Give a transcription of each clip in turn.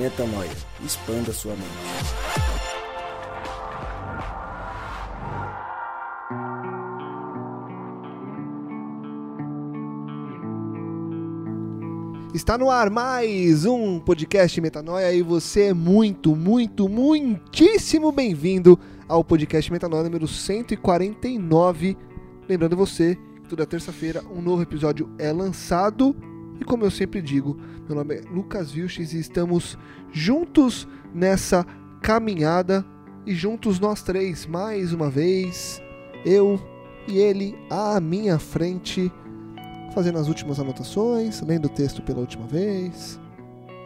Metanoia. Expanda sua mente. Está no ar mais um podcast Metanoia e você é muito, muito, muitíssimo bem-vindo ao podcast Metanoia número 149. Lembrando você toda terça-feira um novo episódio é lançado e como eu sempre digo, meu nome é Lucas Vilches e estamos juntos nessa caminhada e juntos nós três mais uma vez, eu e ele à minha frente fazendo as últimas anotações, lendo o texto pela última vez.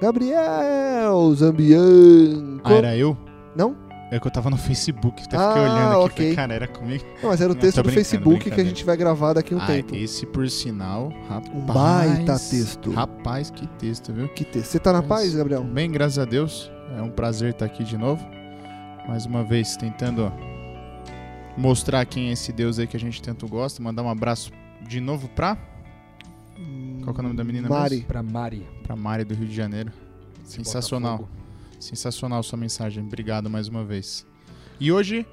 Gabriel Zambianco. Ah, era eu? Não? É que eu tava no Facebook, até Ah, fiquei olhando aqui. ok. Falei, cara, era comigo. Não, mas era o texto do Facebook que a gente vai gravar daqui a um ah, tempo. esse, por sinal, rapaz. Um baita texto. Rapaz, que texto, viu? Que texto? Você tá na Mas- paz, Gabriel? Bem, graças a Deus. É um prazer estar aqui de novo. Mais uma vez, tentando mostrar quem é esse Deus aí que a gente tanto gosta. Mandar um abraço de novo pra, Qual que é o nome da menina Mari. mesmo? Pra Mari. pra Mari do Rio de Janeiro. Sensacional. Sensacional sua mensagem. Obrigado mais uma vez. E hoje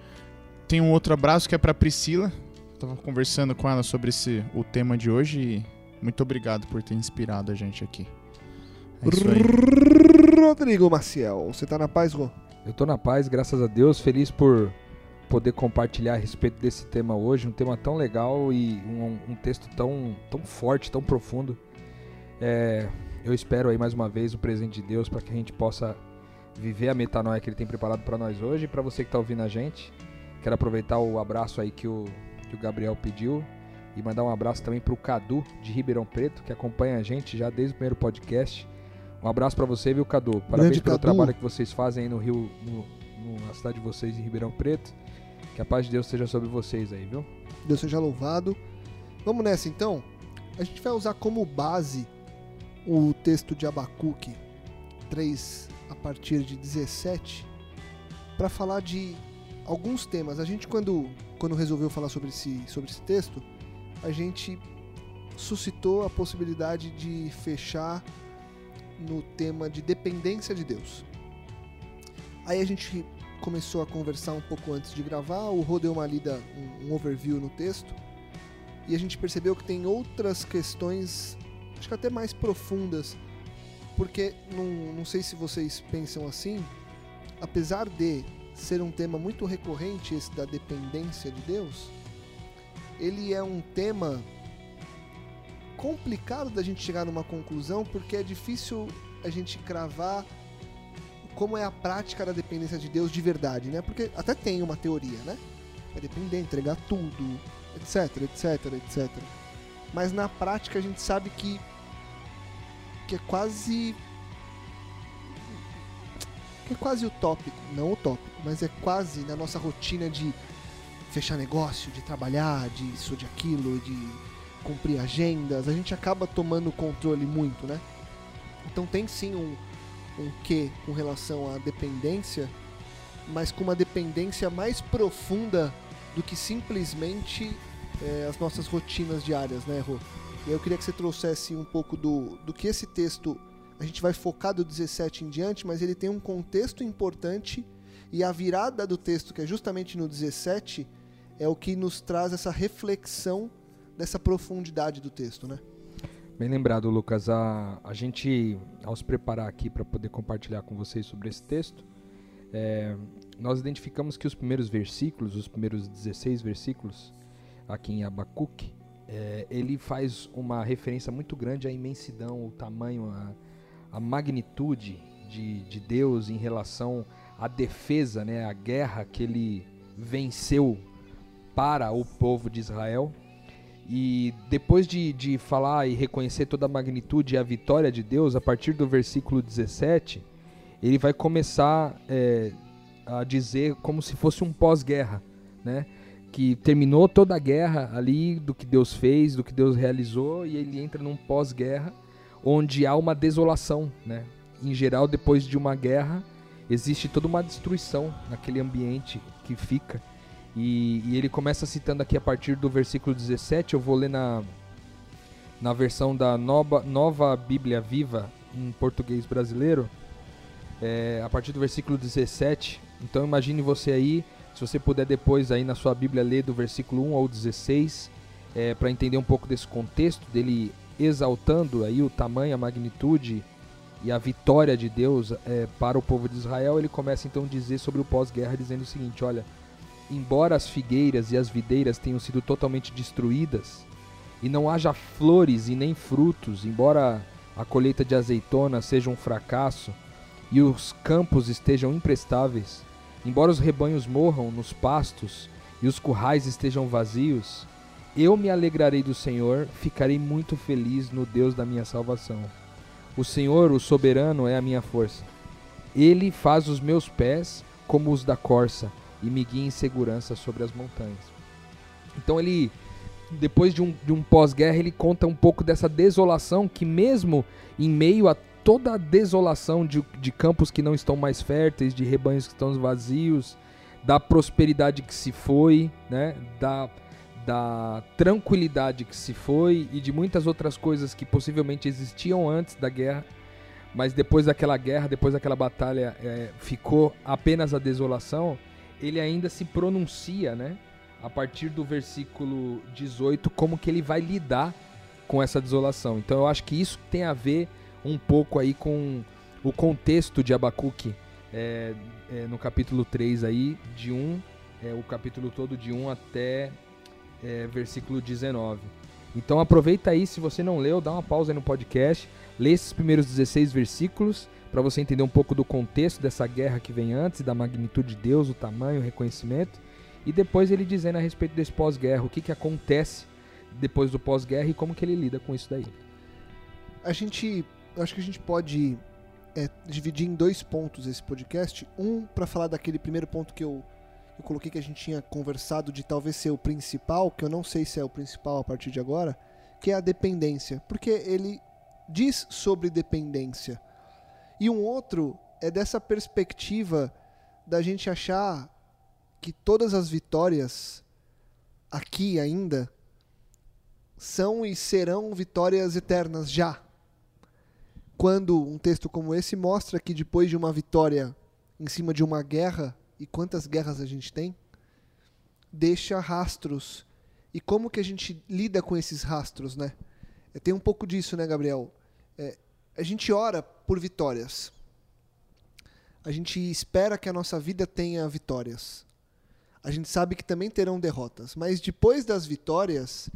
tem um outro abraço que é pra Priscila. Tava conversando com ela sobre esse, o tema de hoje e muito obrigado por ter inspirado a gente aqui. É. Rodrigo Maciel, você tá na paz, Rô? Eu tô na paz, graças a Deus. Feliz por poder compartilhar a respeito desse tema hoje. Um tema tão legal e um, um texto tão, tão forte, tão profundo. É, eu espero aí mais uma vez o presente de Deus para que a gente possa viver a metanoia que Ele tem preparado para nós hoje. E para você que tá ouvindo a gente, quero aproveitar o abraço aí que o, que o Gabriel pediu e mandar um abraço também pro Cadu de Ribeirão Preto, que acompanha a gente já desde o primeiro podcast. Um abraço para você, viu, Cadu? Parabéns Grande pelo Cadu. trabalho que vocês fazem aí no Rio, no- no- na cidade de vocês, em Ribeirão Preto. Que a paz de Deus seja sobre vocês aí, viu? Deus seja louvado. Vamos nessa então? A gente vai usar como base o texto de Abacuque 3 a partir de 17 para falar de alguns temas. A gente quando quando resolveu falar sobre esse sobre esse texto, a gente suscitou a possibilidade de fechar no tema de dependência de Deus. Aí a gente começou a conversar um pouco antes de gravar, o Rô uma lida, um, um overview no texto, e a gente percebeu que tem outras questões, acho que até mais profundas, porque não, não sei se vocês pensam assim, apesar de ser um tema muito recorrente, esse da dependência de Deus, ele é um tema complicado da gente chegar numa conclusão, porque é difícil a gente cravar como é a prática da dependência de Deus de verdade, né? Porque até tem uma teoria, né? É depender, entregar tudo, etc, etc, etc. Mas na prática a gente sabe que que é quase que é quase utópico, não utópico, mas é quase na nossa rotina de fechar negócio, de trabalhar, de isso, de aquilo, de cumprir agendas, a gente acaba tomando controle muito, né? Então tem sim um, um quê com relação à dependência, mas com uma dependência mais profunda do que simplesmente é, as nossas rotinas diárias, né, Rô? E eu queria que você trouxesse um pouco do, do que esse texto, a gente vai focar do 17 em diante, mas ele tem um contexto importante e a virada do texto, que é justamente no 17, é o que nos traz essa reflexão dessa profundidade do texto, né? Bem lembrado, Lucas. A, a gente, ao se preparar aqui para poder compartilhar com vocês sobre esse texto, é, nós identificamos que os primeiros versículos, os primeiros 16 versículos, aqui em Abacuque, é, ele faz uma referência muito grande à imensidão, o tamanho, a, magnitude de, de Deus em relação à defesa, né, à guerra que ele venceu para o povo de Israel. E depois de, de falar e reconhecer toda a magnitude e a vitória de Deus, a partir do versículo 17, ele vai começar é, a dizer como se fosse um pós-guerra, né? Que terminou toda a guerra ali do que Deus fez, do que Deus realizou, e ele entra num pós-guerra onde há uma desolação, né? Em geral, depois de uma guerra, existe toda uma destruição naquele ambiente que fica. E, e ele começa citando aqui a partir do versículo 17, eu vou ler na, na versão da nova, nova Bíblia Viva em português brasileiro. é, a partir do versículo 17. Então imagine você aí, se você puder depois aí na sua Bíblia ler do versículo 1 ao 16, é, para entender um pouco desse contexto, dele exaltando aí o tamanho, a magnitude e a vitória de Deus é, para o povo de Israel, ele começa então a dizer sobre o pós-guerra, dizendo o seguinte: olha, embora as figueiras e as videiras tenham sido totalmente destruídas, e não haja flores e nem frutos, embora a colheita de azeitona seja um fracasso e os campos estejam imprestáveis, embora os rebanhos morram nos pastos e os currais estejam vazios, eu me alegrarei do Senhor, ficarei muito feliz no Deus da minha salvação. O Senhor, o soberano, é a minha força. Ele faz os meus pés como os da corça e me guia em segurança sobre as montanhas. Então ele depois de um, de um pós-guerra, ele conta um pouco dessa desolação que, mesmo em meio a toda a desolação de, de campos que não estão mais férteis, de rebanhos que estão vazios, da prosperidade que se foi, né? da, da tranquilidade que se foi e de muitas outras coisas que possivelmente existiam antes da guerra, mas depois daquela guerra, depois daquela batalha, é, ficou apenas a desolação. Ele ainda se pronuncia, né? a partir do versículo 18 como que ele vai lidar com essa desolação. Então eu acho que isso tem a ver um pouco aí com o contexto de Abacuque é, é, no capítulo 3 aí, de 1, é, o capítulo todo de 1 até é, versículo 19. Então aproveita aí, se você não leu, dá uma pausa aí no podcast, lê esses primeiros 16 versículos para você entender um pouco do contexto dessa guerra que vem antes, da magnitude de Deus, o tamanho, o reconhecimento. E depois ele dizendo a respeito desse pós-guerra, o que, que acontece depois do pós-guerra e como que ele lida com isso daí. A gente, acho que a gente pode é, dividir em dois pontos esse podcast. Um para falar daquele primeiro ponto que eu, eu coloquei que a gente tinha conversado de talvez ser o principal, que eu não sei se é o principal a partir de agora, que é a dependência, porque ele diz sobre dependência. E um outro é dessa perspectiva da gente achar que todas as vitórias aqui ainda são e serão vitórias eternas já. Quando um texto como esse mostra que depois de uma vitória em cima de uma guerra, e quantas guerras a gente tem, deixa rastros. E como que a gente lida com esses rastros, né? É, tem um pouco disso, né, Gabriel? É, a gente ora por vitórias. A gente espera que a nossa vida tenha vitórias a gente sabe que também terão derrotas. Mas depois das vitórias,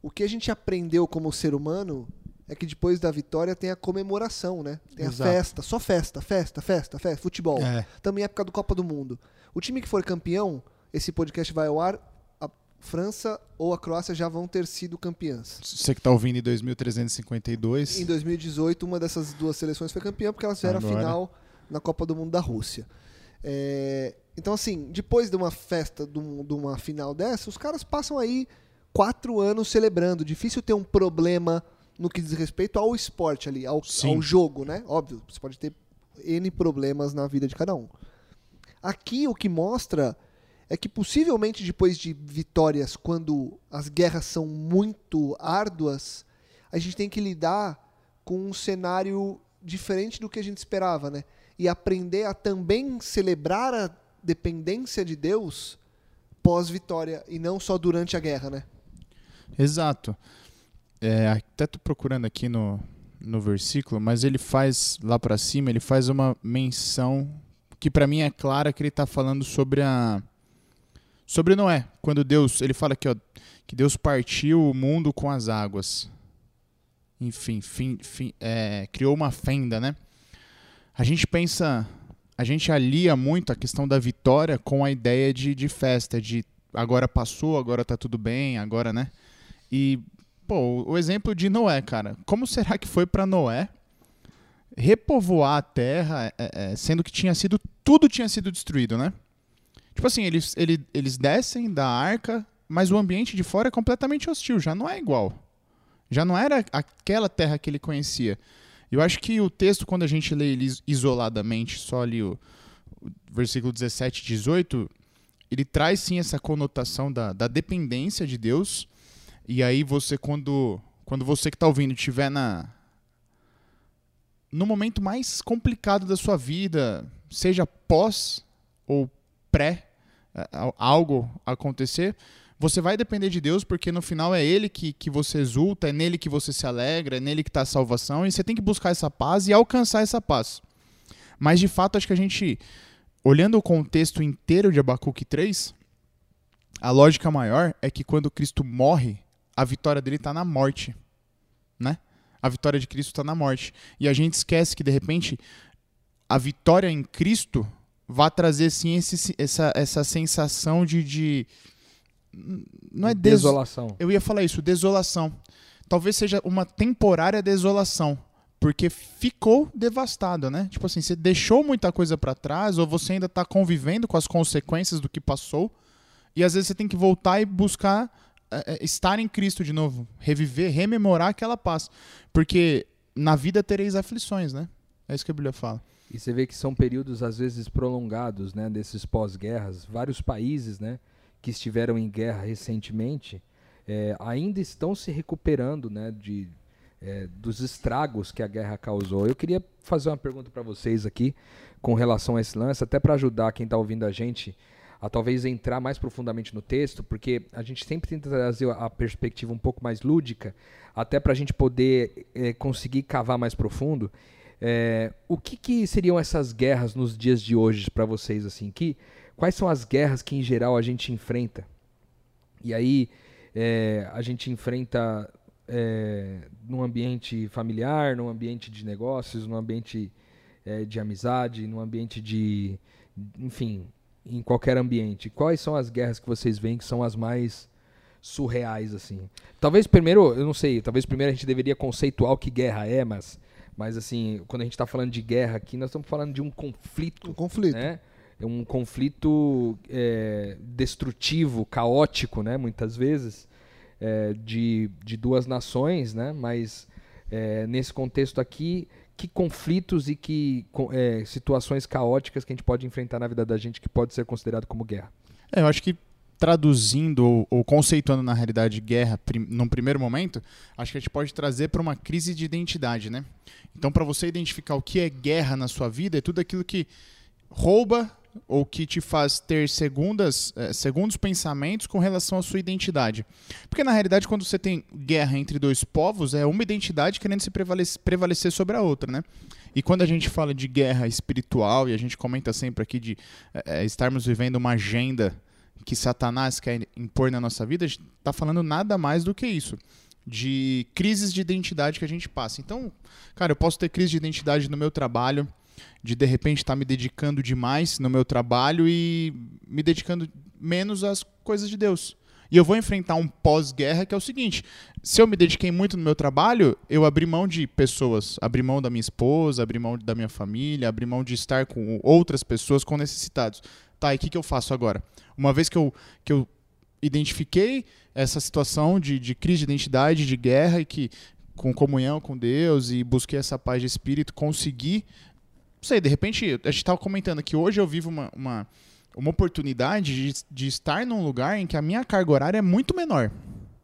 o que a gente aprendeu como ser humano é que depois da vitória tem a comemoração, né? Tem Exato. a festa, só festa, festa, festa, festa, futebol. É. Também época do Copa do Mundo. O time que for campeão, esse podcast vai ao ar, a França ou a Croácia já vão ter sido campeãs. Você que está ouvindo em 2352. Em 2018, uma dessas duas seleções foi campeã porque elas fizeram a final na Copa do Mundo da Rússia. É, então, assim, depois de uma festa, de, um, de, uma final dessa, os caras passam aí quatro anos celebrando. Difícil ter um problema no que diz respeito ao esporte ali, ao, ao jogo, né? Óbvio, você pode ter N problemas na vida de cada um. Aqui o que mostra é que possivelmente depois de vitórias, quando as guerras são muito árduas, a gente tem que lidar com um cenário diferente do que a gente esperava, né? E aprender a também celebrar a dependência de Deus pós-vitória e não só durante a guerra, né? Exato. É, até tô procurando aqui no, no versículo, mas ele faz lá para cima, ele faz uma menção que para mim é clara que ele está falando sobre a sobre Noé, quando Deus, ele fala aqui, ó, que Deus partiu o mundo com as águas. Enfim, fim, fim, é, criou uma fenda, né? A gente pensa a gente alia muito a questão da vitória com a ideia de, de festa, de agora passou, agora tá tudo bem, agora, né? E, pô, o exemplo de Noé, cara. Como será que foi para Noé repovoar a terra, é, é, sendo que tinha sido, tudo tinha sido destruído, né? Tipo assim, eles, eles, eles descem da arca, mas o ambiente de fora é completamente hostil, já não é igual. Já não era aquela terra que ele conhecia. Eu acho que o texto, quando a gente lê ele isoladamente, só ali o, o versículo 17 e 18, ele traz sim essa conotação da, da dependência de Deus. E aí você, quando, quando você que está ouvindo estiver na, no momento mais complicado da sua vida, seja pós ou pré algo acontecer, você vai depender de Deus, porque no final é Ele que, que você exulta, é nele que você se alegra, é nele que está a salvação, e você tem que buscar essa paz e alcançar essa paz. Mas de fato, acho que a gente, olhando o contexto inteiro de Abacuque 3, a lógica maior é que quando Cristo morre, a vitória dele está na morte, né? A vitória de Cristo está na morte. E a gente esquece que, de repente, a vitória em Cristo vai trazer, sim, esse, essa, essa sensação de, de não é des... desolação. Eu ia falar isso, desolação. Talvez seja uma temporária desolação, porque ficou devastado, né? Tipo assim, você deixou muita coisa para trás ou você ainda está convivendo com as consequências do que passou e às vezes você tem que voltar e buscar estar em Cristo de novo, reviver, rememorar aquela paz. Porque na vida tereis aflições, né? É isso que a Bíblia fala. E você vê que são períodos às vezes prolongados, né, desses pós-guerras. Vários países, né, que estiveram em guerra recentemente, é, ainda estão se recuperando, né, de é, dos estragos que a guerra causou. Eu queria fazer uma pergunta para vocês aqui com relação a esse lance, até para ajudar quem está ouvindo a gente a talvez entrar mais profundamente no texto, porque a gente sempre tenta trazer a perspectiva um pouco mais lúdica, até para a gente poder é, conseguir cavar mais profundo. É, o que, que, seriam essas guerras nos dias de hoje para vocês assim? Que quais são as guerras que em geral a gente enfrenta? E aí é, a gente enfrenta é, num ambiente familiar, num ambiente de negócios, num ambiente é, de amizade, num ambiente de, enfim, em qualquer ambiente, quais são as guerras que vocês veem que são as mais surreais assim? Talvez primeiro, eu não sei, talvez primeiro a gente deveria conceituar o que guerra é, mas mas assim, quando a gente está falando de guerra aqui, nós estamos falando de um conflito, um conflito, né? É um conflito é, destrutivo, caótico, né? Muitas vezes é, de, de duas nações, né? Mas é, nesse contexto aqui, que conflitos e que é, situações caóticas que a gente pode enfrentar na vida da gente que pode ser considerado como guerra? É, eu acho que traduzindo ou, ou, conceituando na realidade guerra prim, num primeiro momento, acho que a gente pode trazer para uma crise de identidade, né? Então, para você identificar o que é guerra na sua vida, é tudo aquilo que rouba ou que te faz ter segundas, eh, segundos pensamentos com relação à sua identidade. Porque na realidade, quando você tem guerra entre dois povos, é uma identidade querendo se prevalecer, prevalecer sobre a outra, né? E quando a gente fala de guerra espiritual, e a gente comenta sempre aqui de é, estarmos vivendo uma agenda que Satanás quer impor na nossa vida, a gente está falando nada mais do que isso. De crises de identidade que a gente passa. Então, cara, eu posso ter crise de identidade no meu trabalho, de de repente estar tá me dedicando demais no meu trabalho e me dedicando menos às coisas de Deus. E eu vou enfrentar um pós-guerra que é o seguinte: se eu me dediquei muito no meu trabalho, eu abri mão de pessoas, abri mão da minha esposa, abri mão da minha família, abri mão de estar com outras pessoas com necessitados. Tá, e o que, que eu faço agora? Uma vez que eu, que eu identifiquei essa situação de, de crise de identidade, de guerra, e que com comunhão com Deus e busquei essa paz de espírito, consegui não sei, de repente, a gente estava comentando que hoje eu vivo uma, uma, uma oportunidade de, de estar num lugar em que a minha carga horária é muito menor.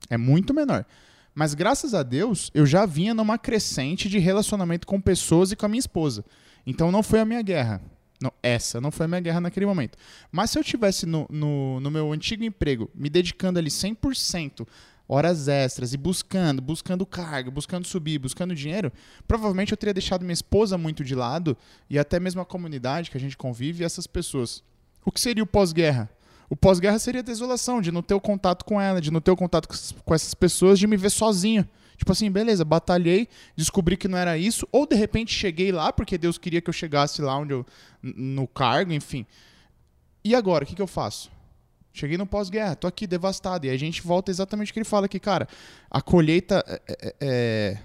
É muito menor. Mas graças a Deus, eu já vinha numa crescente de relacionamento com pessoas e com a minha esposa. Então não foi a minha guerra. Não, essa não foi a minha guerra naquele momento. Mas se eu tivesse no, no, no meu antigo emprego, me dedicando ali 100% horas extras e buscando, buscando carga, buscando subir, buscando dinheiro, provavelmente eu teria deixado minha esposa muito de lado e até mesmo a comunidade que a gente convive e essas pessoas. O que seria o pós-guerra? O pós-guerra seria a desolação, de não ter o contato com ela, de não ter o contato com essas pessoas, de me ver sozinho. Tipo assim, beleza, batalhei, descobri que não era isso, ou de repente cheguei lá porque Deus queria que eu chegasse lá onde eu no cargo, enfim. E agora, o que, que eu faço? Cheguei no pós-guerra, tô aqui devastado. E a gente volta exatamente o que ele fala aqui, cara. A colheita é, é, é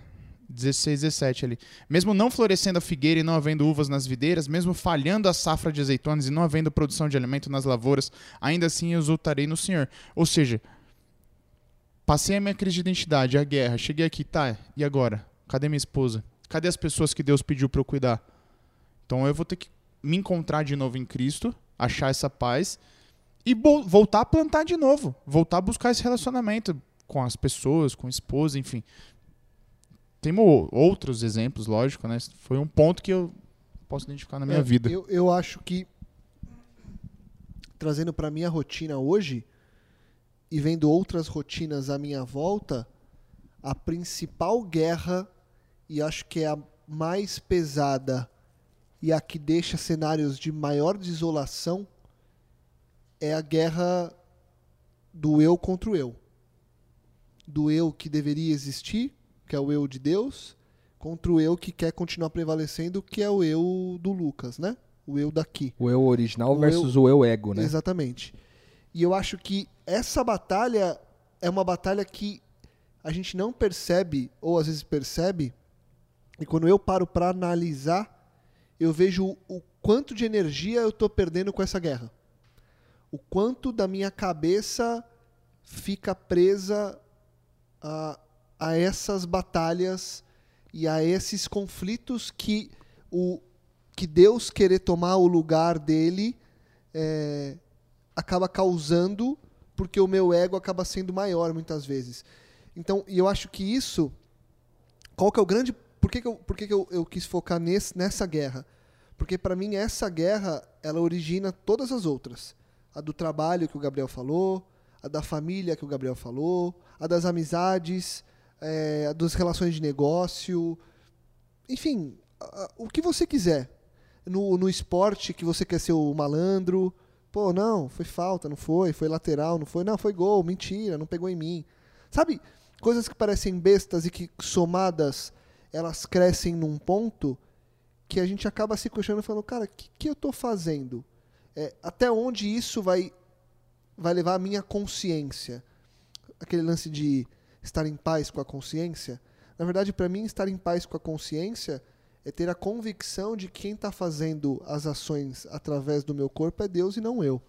16, 17 ali. Mesmo não florescendo a figueira e não havendo uvas nas videiras, mesmo falhando a safra de azeitonas e não havendo produção de alimento nas lavouras, ainda assim eu exultarei no Senhor. Ou seja, passei a minha crise de identidade, a guerra, cheguei aqui, tá, e agora? Cadê minha esposa? Cadê as pessoas que Deus pediu para eu cuidar? Então eu vou ter que me encontrar de novo em Cristo, achar essa paz e voltar a plantar de novo, voltar a buscar esse relacionamento com as pessoas, com a esposa, enfim. tem outros exemplos, lógico, né? Foi um ponto que eu posso identificar na minha É, vida. Eu, eu acho que, trazendo para minha rotina hoje e vendo outras rotinas à minha volta, a principal guerra, e acho que é a mais pesada e a que deixa cenários de maior desolação, é a guerra do eu contra o eu. Do eu que deveria existir, que é o eu de Deus, contra o eu que quer continuar prevalecendo, que é o eu do Lucas, né? O eu daqui. O eu original O versus o eu ego, né? Exatamente. E eu acho que essa batalha é uma batalha que a gente não percebe, ou às vezes percebe, e quando eu paro para analisar, eu vejo o quanto de energia eu estou perdendo com essa guerra. O quanto da minha cabeça fica presa a, a essas batalhas e a esses conflitos que o que Deus querer tomar o lugar dele é, acaba causando porque o meu ego acaba sendo maior muitas vezes. Então, e eu acho que isso, qual que é o grande, por que, que, eu, por que, que eu, eu quis focar nesse, nessa guerra? Porque para mim essa guerra, ela origina todas as outras. A do trabalho que o Gabriel falou, a da família que o Gabriel falou, a das amizades, é, a das relações de negócio, enfim, a- a- o que você quiser. No, no esporte que você quer ser o malandro, pô, não, foi falta, não foi, foi lateral, não foi, não, foi gol, mentira, não pegou em mim. Sabe, coisas que parecem bestas e que somadas elas crescem num ponto que a gente acaba se questionando e falando, cara, o que, que eu tô fazendo? É, até onde isso vai, vai levar a minha consciência? Aquele lance de estar em paz com a consciência. Na verdade, para mim, estar em paz com a consciência é ter a convicção de que quem está fazendo as ações através do meu corpo é Deus e não eu.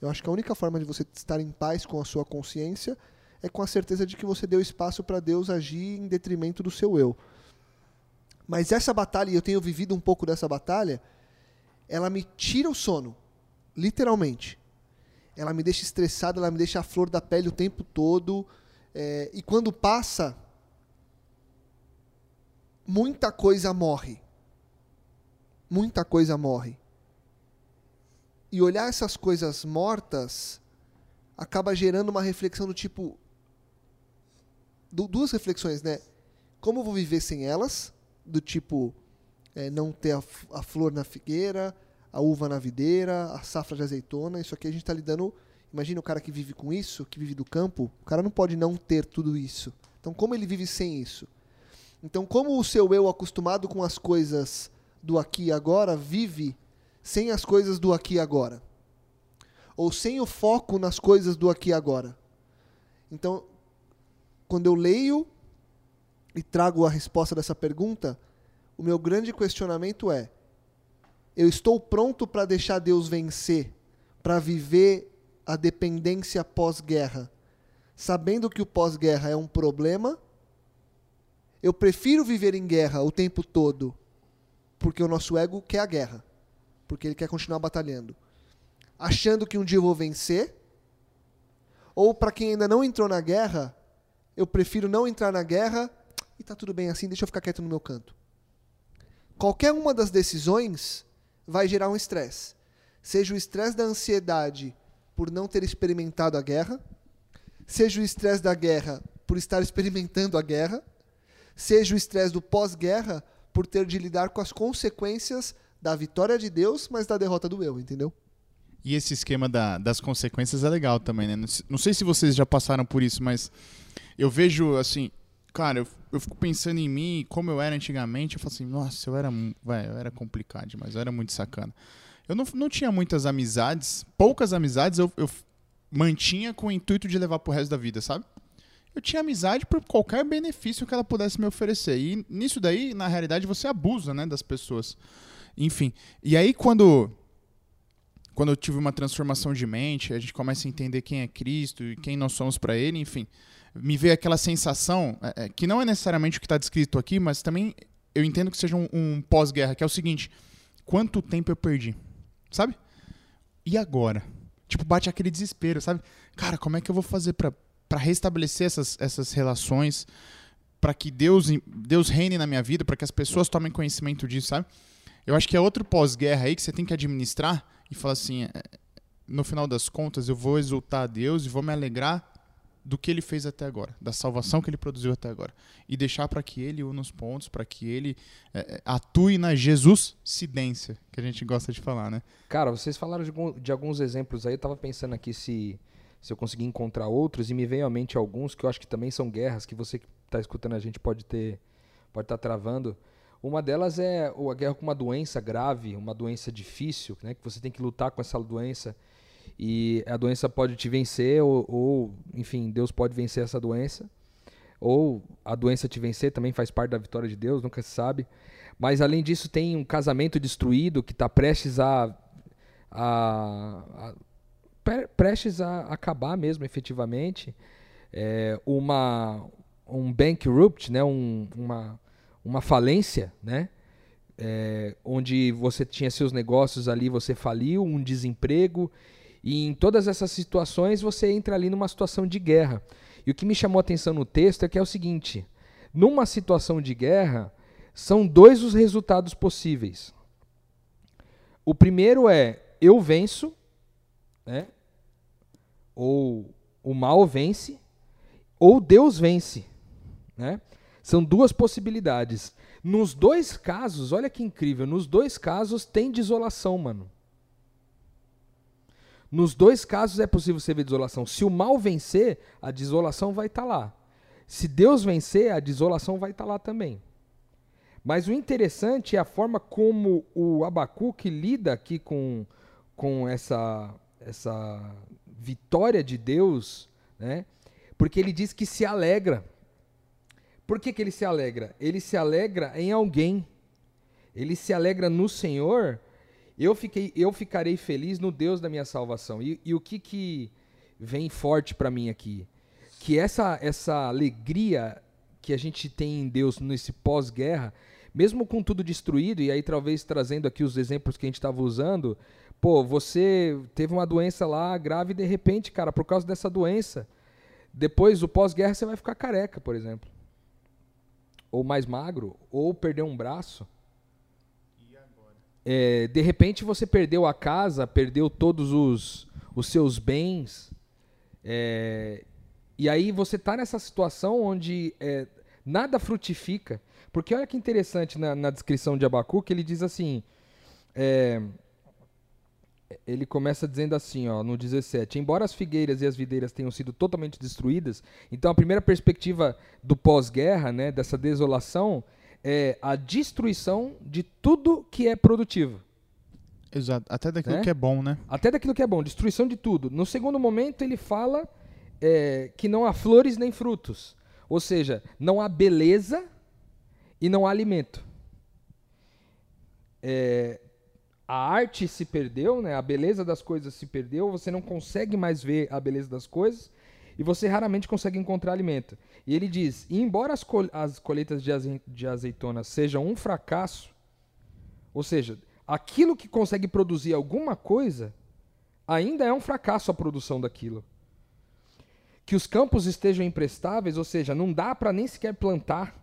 Eu acho que a única forma de você estar em paz com a sua consciência é com a certeza de que você deu espaço para Deus agir em detrimento do seu eu. Mas essa batalha, e eu tenho vivido um pouco dessa batalha, ela me tira o sono, literalmente. Ela me deixa estressado, ela me deixa a flor da pele o tempo todo. é, e quando passa, muita coisa morre. Muita coisa morre. E olhar essas coisas mortas acaba gerando uma reflexão do tipo. du- duas reflexões, né? Como eu vou viver sem elas? Do tipo, é, não ter a, a flor na figueira, a uva na videira, a safra de azeitona. Isso aqui a gente está lidando. Imagina o cara que vive com isso, que vive do campo. O cara não pode não ter tudo isso. Então, como ele vive sem isso? Então, como o seu eu acostumado com as coisas do aqui e agora vive sem as coisas do aqui e agora? Ou sem o foco nas coisas do aqui e agora? Então, quando eu leio e trago a resposta dessa pergunta, o meu grande questionamento é: eu estou pronto para deixar Deus vencer, para viver a dependência pós-guerra, sabendo que o pós-guerra é um problema? Eu prefiro viver em guerra o tempo todo, porque o nosso ego quer a guerra, porque ele quer continuar batalhando, achando que um dia eu vou vencer? Ou para quem ainda não entrou na guerra, eu prefiro não entrar na guerra e tá tudo bem assim, deixa eu ficar quieto no meu canto. Qualquer uma das decisões vai gerar um estresse. Seja o estresse da ansiedade por não ter experimentado a guerra, seja o estresse da guerra por estar experimentando a guerra, seja o estresse do pós-guerra por ter de lidar com as consequências da vitória de Deus, mas da derrota do eu, entendeu? E esse esquema da- das consequências é legal também, né? Não se- Não sei se vocês já passaram por isso, mas eu vejo, assim, cara, eu, eu fico pensando em mim, como eu era antigamente, eu falo assim, nossa, eu era, vai, eu era complicado demais, eu era muito sacana. Eu não, não tinha muitas amizades, poucas amizades eu, eu mantinha com o intuito de levar pro resto da vida, sabe? Eu tinha amizade por qualquer benefício que ela pudesse me oferecer. E nisso daí, na realidade, você abusa, né, das pessoas. Enfim. E aí, quando quando eu tive uma transformação de mente, a gente começa a entender quem é Cristo e quem nós somos para Ele, enfim, me veio aquela sensação é, é, que não é necessariamente o que está descrito aqui, mas também eu entendo que seja um, um pós-guerra, que é o seguinte: quanto tempo eu perdi, sabe? E agora? Tipo, bate aquele desespero, sabe? Cara, como é que eu vou fazer para restabelecer essas, essas relações? para que Deus, Deus reine na minha vida, para que as pessoas tomem conhecimento disso, sabe? Eu acho que é outro pós-guerra aí que você tem que administrar e falar assim, é, no final das contas, eu vou exultar a Deus e vou me alegrar do que ele fez até agora, da salvação que ele produziu até agora. E deixar para que ele una os pontos, para que ele é, atue na Jesus-cidência, que a gente gosta de falar, né? Cara, vocês falaram de, de alguns exemplos aí, eu tava pensando aqui se, se eu conseguir encontrar outros, e me veio à mente alguns que eu acho que também são guerras que você que está escutando a gente pode ter, pode estar tá travando. Uma delas é a guerra com uma doença grave, uma doença difícil, né, que você tem que lutar com essa doença e a doença pode te vencer ou, ou, enfim, Deus pode vencer essa doença ou a doença te vencer também faz parte da vitória de Deus, nunca se sabe. Mas além disso tem um casamento destruído que está prestes a, a, a, prestes a acabar mesmo, efetivamente. É, uma um bankrupt, né, um, uma uma falência, né? É, onde você tinha seus negócios ali, você faliu, um desemprego, e em todas essas situações você entra ali numa situação de guerra. E o que me chamou a atenção no texto é que é o seguinte: numa situação de guerra, são dois os resultados possíveis. O primeiro é eu venço, né? ou o mal vence, ou Deus vence. Né? São duas possibilidades. Nos dois casos, olha que incrível, nos dois casos tem desolação, mano. Nos dois casos é possível você ver desolação. Se o mal vencer, a desolação vai estar tá lá. Se Deus vencer, a desolação vai estar tá lá também. Mas o interessante é a forma como o Abacuque lida aqui com, com essa, essa vitória de Deus, né? porque ele diz que se alegra. Por que, que ele se alegra? Ele se alegra em alguém. Ele se alegra no Senhor. Eu, fiquei, eu ficarei feliz no Deus da minha salvação. E, e o que, que vem forte para mim aqui? Que essa, essa alegria que a gente tem em Deus nesse pós-guerra, mesmo com tudo destruído, e aí talvez trazendo aqui os exemplos que a gente estava usando, pô, você teve uma doença lá grave e de repente, cara, por causa dessa doença, depois o pós-guerra você vai ficar careca, por exemplo ou mais magro, ou perder um braço. É, de repente você perdeu a casa, perdeu todos os, os seus bens, é, e aí você está nessa situação onde é, nada frutifica. Porque olha que interessante na, na descrição de Abacuque, ele diz assim: é, ele começa dizendo assim, ó, no 17: Embora as figueiras e as videiras tenham sido totalmente destruídas, então a primeira perspectiva do pós-guerra, né, dessa desolação, é a destruição de tudo que é produtivo. Exato, até daquilo é? que é bom, né? Até daquilo que é bom, destruição de tudo. No segundo momento, ele fala é, que não há flores nem frutos. Ou seja, não há beleza e não há alimento. É, a arte se perdeu, né? A beleza das coisas se perdeu, você não consegue mais ver a beleza das coisas e você raramente consegue encontrar alimento. E ele diz: e embora as, col as colheitas de, aze de azeitona sejam um fracasso, ou seja, aquilo que consegue produzir alguma coisa, ainda é um fracasso a produção daquilo. Que os campos estejam imprestáveis, ou seja, não dá para nem sequer plantar.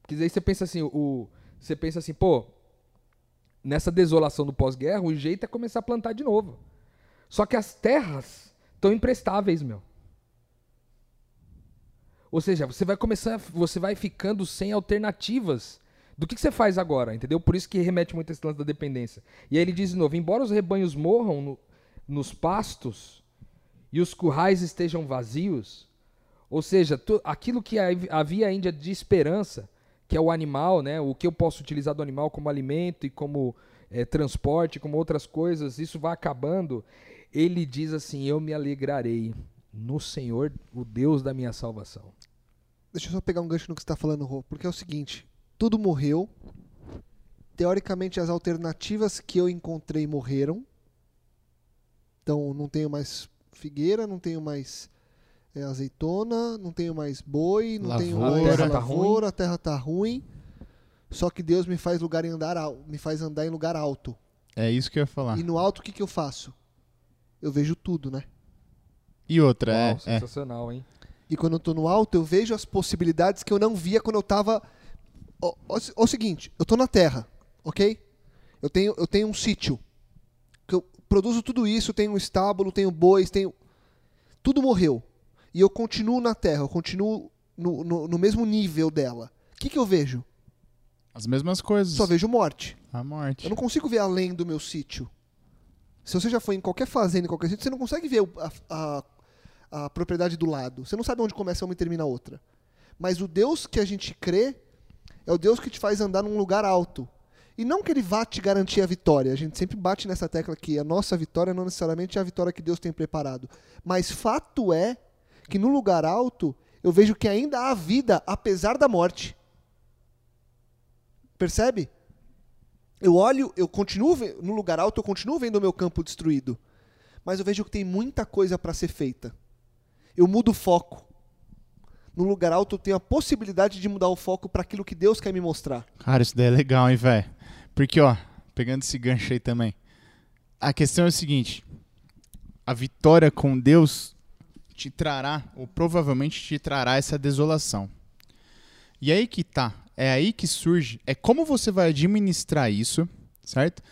Porque aí você pensa assim, o, você pensa assim, pô, nessa desolação do pós-guerra, o jeito é começar a plantar de novo. Só que as terras estão imprestáveis, meu. Ou seja, você vai começar, você vai ficando sem alternativas. Do que, que você faz agora, entendeu? Por isso que remete muito a esse lance da dependência. E aí ele diz de novo: embora os rebanhos morram no, nos pastos e os currais estejam vazios, ou seja, tu, aquilo que havia ainda de esperança, que é o animal, né? O que eu posso utilizar do animal como alimento e como é, transporte, como outras coisas, isso vai acabando. Ele diz assim: Eu me alegrarei no Senhor, o Deus da minha salvação. Deixa eu só pegar um gancho no que você está falando, Rô, porque é o seguinte: tudo morreu. Teoricamente, as alternativas que eu encontrei morreram. Então, não tenho mais figueira, não tenho mais é, azeitona, não tenho mais boi, não lavoura, tenho mais tá lavoura, a terra tá ruim. Só que Deus me faz lugar em andar me faz andar em lugar alto. É isso que eu ia falar. E no alto o que, que eu faço? Eu vejo tudo, né? E outra, Uau, é, sensacional, é. hein? E quando eu tô no alto, eu vejo as possibilidades que eu não via quando eu tava. Ó, ó, ó o seguinte, eu tô na terra, ok? Eu tenho, eu tenho um sítio. Que eu produzo tudo isso, tenho um estábulo, tenho bois, tenho. Tudo morreu. E eu continuo na terra, eu continuo no, no, no mesmo nível dela. O que, que eu vejo? As mesmas coisas. Só vejo morte. A morte. Eu não consigo ver além do meu sítio. Se você já foi em qualquer fazenda, em qualquer sítio, você não consegue ver o- a, a- a propriedade do lado. Você não sabe onde começa uma e termina a outra. Mas o Deus que a gente crê é o Deus que te faz andar num lugar alto. E não que ele vá te garantir a vitória. A gente sempre bate nessa tecla que a nossa vitória não necessariamente é a vitória que Deus tem preparado. Mas fato é que no lugar alto eu vejo que ainda há vida apesar da morte. Percebe? Eu olho, eu continuo no lugar alto, eu continuo vendo o meu campo destruído. Mas eu vejo que tem muita coisa para ser feita. Eu mudo o foco. No lugar alto eu tenho a possibilidade de mudar o foco para aquilo que Deus quer me mostrar. Cara, isso daí é legal, hein, velho? Porque, ó, pegando esse gancho aí também. A questão é o seguinte: a vitória com Deus te trará, ou provavelmente te trará essa desolação. E aí que tá. É aí que surge. É como você vai administrar isso, certo?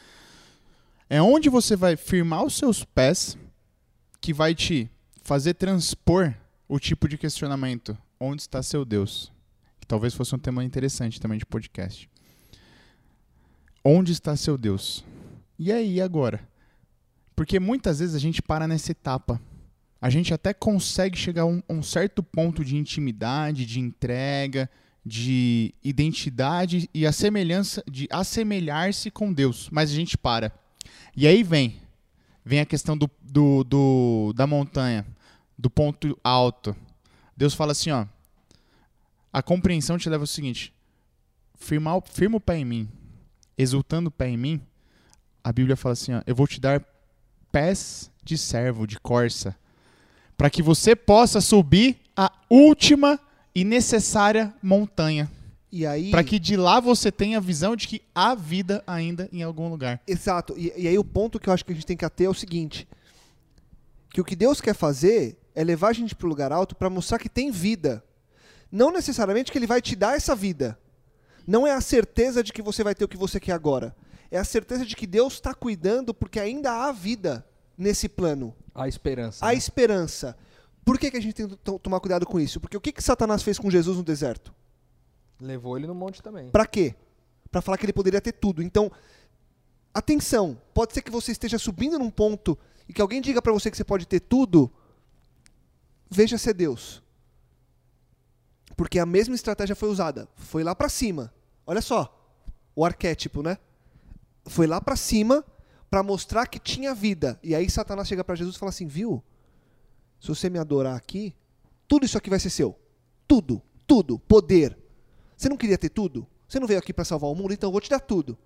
É onde você vai firmar os seus pés que vai te fazer transpor o tipo de questionamento. Onde está seu Deus? Que talvez fosse um tema interessante também de podcast. Onde está seu Deus? E aí, agora? Porque muitas vezes a gente para nessa etapa. A gente até consegue chegar a um, um certo ponto de intimidade, de entrega, de identidade e a semelhança de assemelhar-se com Deus, mas a gente para. E aí vem, vem a questão do, do, do- da montanha, do ponto alto. Deus fala assim, ó, a compreensão te leva ao seguinte: firmar, o- firma o pé em mim, exultando o pé em mim. A Bíblia fala assim, ó, eu vou te dar pés de servo, de corça, para que você possa subir a última e necessária montanha, E aí. para que de lá você tenha a visão de que há vida ainda em algum lugar. Exato. E, e aí o ponto que eu acho que a gente tem que ater é o seguinte: que o que Deus quer fazer é levar a gente para o lugar alto para mostrar que tem vida. Não necessariamente que Ele vai te dar essa vida. Não é a certeza de que você vai ter o que você quer agora. É a certeza de que Deus está cuidando porque ainda há vida nesse plano. A esperança. Há né? esperança. Por que, que a gente tem que to- tomar cuidado com isso? Porque o que, que Satanás fez com Jesus no deserto? Levou ele no monte também. Pra quê? Pra falar que ele poderia ter tudo. Então, atenção, pode ser que você esteja subindo num ponto e que alguém diga pra você que você pode ter tudo. Veja se é Deus. Porque a mesma estratégia foi usada. Foi lá pra cima. Olha só, o arquétipo, né? Foi lá pra cima pra mostrar que tinha vida. E aí Satanás chega pra Jesus e fala assim: "Viu? Se você me adorar aqui, tudo isso aqui vai ser seu. Tudo, tudo, poder, você não queria ter tudo? Você não veio aqui para salvar o mundo? Então eu vou te dar tudo.